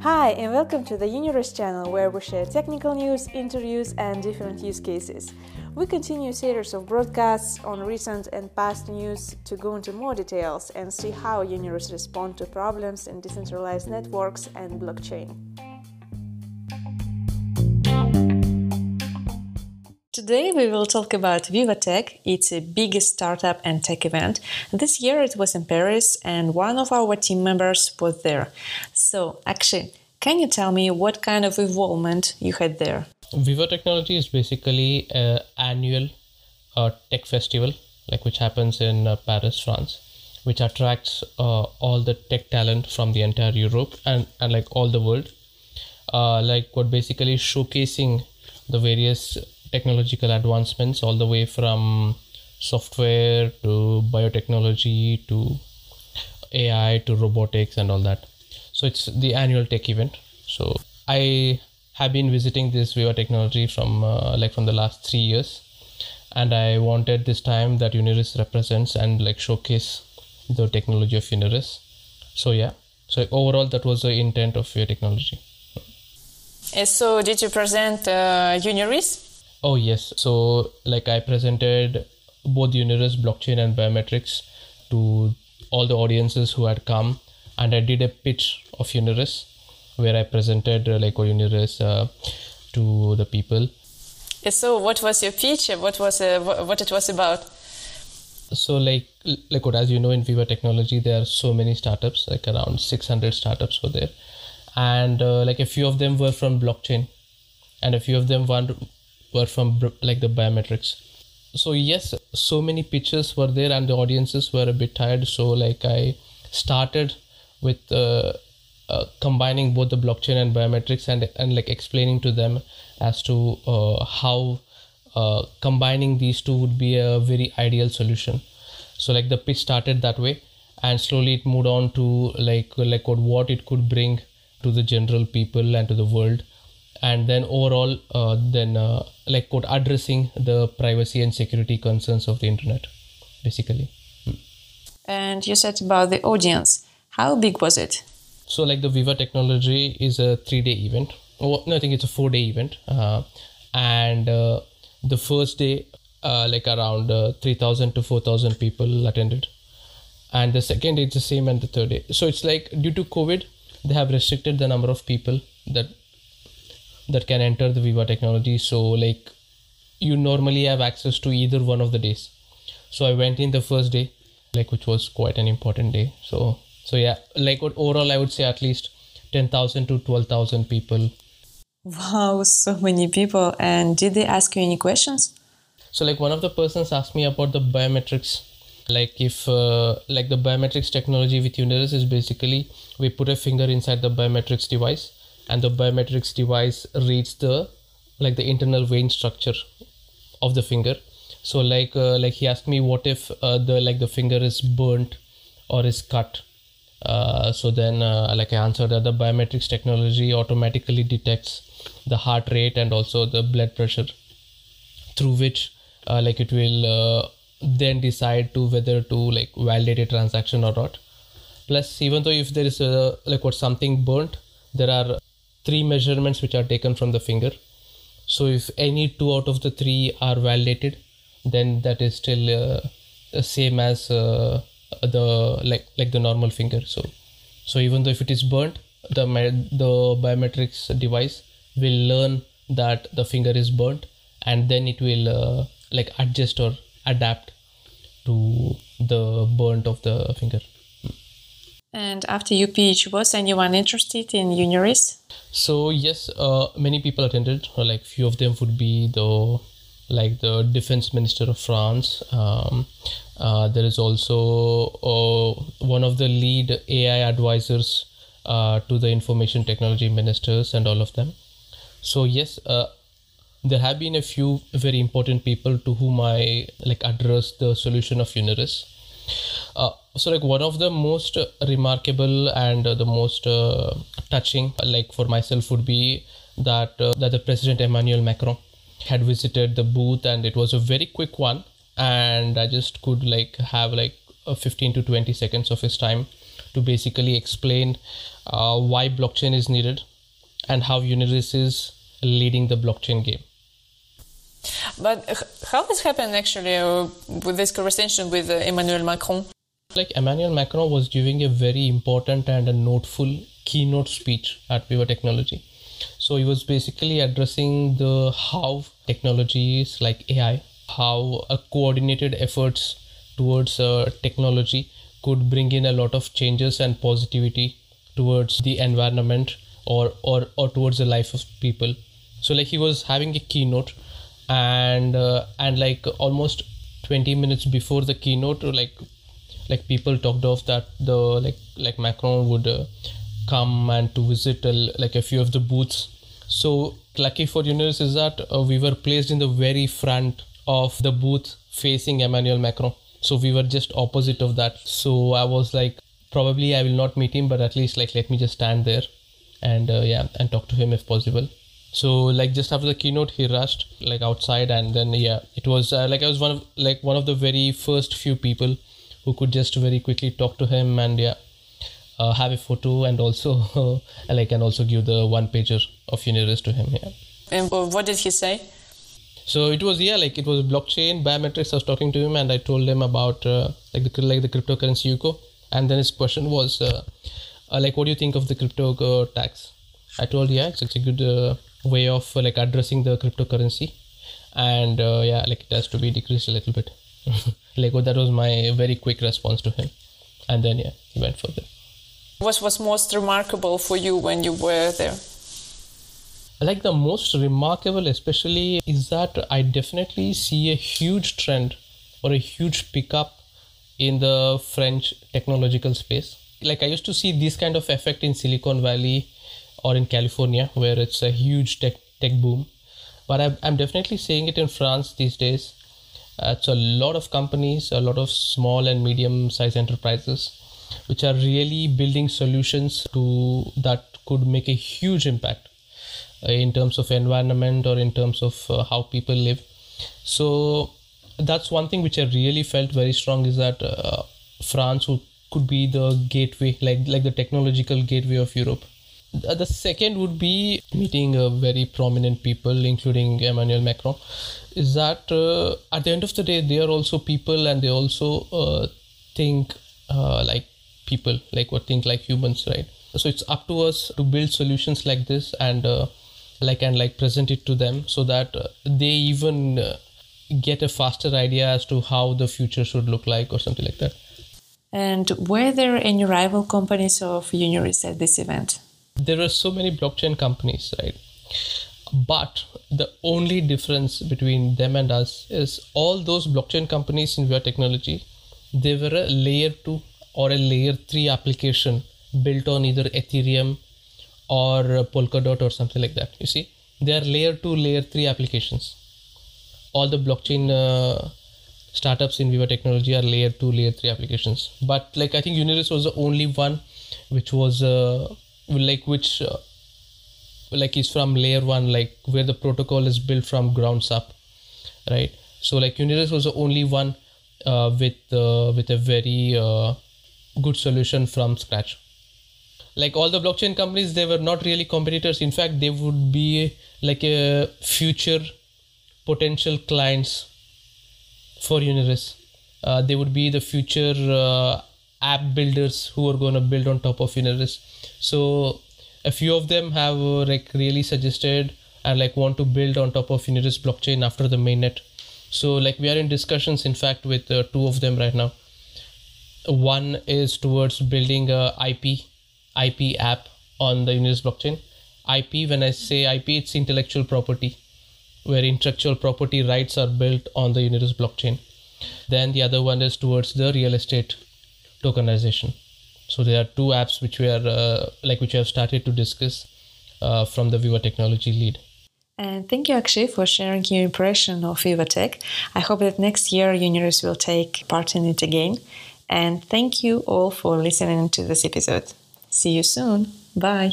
Hi, and welcome to the Uniris channel where we share technical news, interviews, and different use cases. We continue a series of broadcasts on recent and past news to go into more details and see how Uniris respond to problems in decentralized networks and blockchain. Today we will talk about VivaTech. It's a biggest startup and tech event. This year it was in Paris and one of our team members was there. So, actually, can you tell me what kind of involvement you had there? Viva Technology is basically an annual uh, tech festival, like which happens in uh, Paris, France, which attracts uh, all the tech talent from the entire Europe and, and like all the world. Uh, like what basically showcasing the various technological advancements all the way from software to biotechnology to AI to robotics and all that. So it's the annual tech event. So i have been visiting this viva technology from uh, like from the last three years. And i wanted this time that uniris represents and like showcase the technology of uniris. So yeah. So overall that was the intent of viva technology. Uh, so did you present uh, uniris oh yes so like i presented both uniris blockchain and biometrics to all the audiences who had come and I did a pitch of Uniris where I presented uh, like Uniris uh, to the people. So, what was your pitch? What was uh, what it was about? So, like like what as you know in Viva Technology, there are so many startups, like around six hundred startups were there, and uh, like a few of them were from blockchain, and a few of them were from like the biometrics. So yes, so many pitches were there, and the audiences were a bit tired. So like I started with uh, uh, combining both the blockchain and biometrics and and like explaining to them as to uh, how uh, combining these two would be a very ideal solution so like the pitch started that way and slowly it moved on to like like what, what it could bring to the general people and to the world and then overall uh, then uh, like quote addressing the privacy and security concerns of the internet basically and you said about the audience how big was it? So, like the Viva Technology is a three day event. Oh, no, I think it's a four day event. Uh, and uh, the first day, uh, like around uh, 3,000 to 4,000 people attended. And the second day, it's the same, and the third day. So, it's like due to COVID, they have restricted the number of people that that can enter the Viva Technology. So, like you normally have access to either one of the days. So, I went in the first day, like which was quite an important day. So, so yeah like overall i would say at least 10000 to 12000 people wow so many people and did they ask you any questions so like one of the persons asked me about the biometrics like if uh, like the biometrics technology with uniris is basically we put a finger inside the biometrics device and the biometrics device reads the like the internal vein structure of the finger so like uh, like he asked me what if uh, the like the finger is burnt or is cut uh, so then, uh, like I answered that the biometrics technology automatically detects the heart rate and also the blood pressure, through which uh, like it will uh, then decide to whether to like validate a transaction or not. Plus, even though if there is a like what something burnt, there are three measurements which are taken from the finger. So if any two out of the three are validated, then that is still uh, the same as the like like the normal finger so so even though if it is burnt the the biometrics device will learn that the finger is burnt and then it will uh, like adjust or adapt to the burnt of the finger and after UPH, was anyone interested in uniris so yes uh, many people attended like few of them would be the like the defense minister of france um, uh, there is also uh, one of the lead AI advisors uh, to the information technology ministers and all of them. So yes, uh, there have been a few very important people to whom I like address the solution of Uniris. Uh, so like one of the most remarkable and the most touching, like for myself, would be that that the President Emmanuel Macron had visited the booth and it was a very quick one and i just could like have like uh, 15 to 20 seconds of his time to basically explain uh, why blockchain is needed and how Uniris is leading the blockchain game. But how this happened actually uh, with this conversation with uh, Emmanuel Macron? Like Emmanuel Macron was giving a very important and a noteful keynote speech at Viva Technology. So he was basically addressing the how technologies like AI, how a coordinated efforts towards uh, technology could bring in a lot of changes and positivity towards the environment or, or, or towards the life of people. So like he was having a keynote and uh, and like almost 20 minutes before the keynote like like people talked of that the like like Macron would uh, come and to visit uh, like a few of the booths. So lucky for Uniris is that uh, we were placed in the very front of the booth facing Emmanuel Macron. So we were just opposite of that. So I was like probably I will not meet him but at least like let me just stand there and uh, yeah and talk to him if possible. So like just after the keynote he rushed like outside and then yeah it was uh, like i was one of like one of the very first few people who could just very quickly talk to him and yeah uh, have a photo and also uh, like and also give the one pager of uniris to him yeah. And what did he say? So it was yeah like it was blockchain biometrics. I was talking to him and i told him about uh, like the like the cryptocurrency UCO. And then his question was uh, uh, like what do you think of the crypto tax? I told yeah it's, it's a good way of uh, like addressing the cryptocurrency. And uh, yeah like it has to be decreased a little bit like that was my very quick response to him and then yeah he went further what was most remarkable for you when you were there like the most remarkable especially is that i definitely see a huge trend or a huge pickup in the french technological space like i used to see this kind of effect in silicon valley or in California where it's a huge tech tech boom. But I'm, I'm definitely seeing it in France these days. Uh, it's a lot of companies, a lot of small and medium sized enterprises, which are really building solutions to that could make a huge impact uh, in terms of environment or in terms of uh, how people live. So that's one thing which I really felt very strong is that uh, France would, could be the gateway, like like the technological gateway of Europe the second would be meeting uh, very prominent people, including Emmanuel Macron. Is that uh, at the end of the day, they are also people and they also uh, think uh, like people, like what think like humans, right? So it's up to us to build solutions like this and uh, like and like present it to them so that uh, they even get a faster idea as to how the future should look like or something like that. And were there any rival companies of Uniris at this event? There are so many blockchain companies, right? But the only difference between them and us is all those blockchain companies in Viva Technology, they were a layer two or a layer three application built on either Ethereum or Polkadot or something like that. You see, they are layer two, layer three applications. All the blockchain uh, startups in Viva Technology are layer two, layer three applications. But like I think Uniris was the only one which was uh, like which uh, like is from layer one like where the protocol is built from grounds up right? So like uniris was the only one uh, with uh, with a very uh, good solution from scratch. Like all the blockchain companies they were not really competitors. In fact they would be like a future potential clients for uniris. Uh, they would be the future uh, app builders who are going to build on top of uniris so a few of them have uh, like really suggested and like want to build on top of Uniris blockchain after the mainnet. So like we are in discussions, in fact, with uh, two of them right now. One is towards building a IP IP app on the Uniris blockchain. IP, when I say IP, it's intellectual property, where intellectual property rights are built on the Uniris blockchain. Then the other one is towards the real estate tokenization. So there are two apps which we are uh, like which we have started to discuss uh, from the Viva Technology lead. And thank you, Akshay, for sharing your impression of Viva Tech. I hope that next year Uniris will take part in it again. And thank you all for listening to this episode. See you soon. Bye.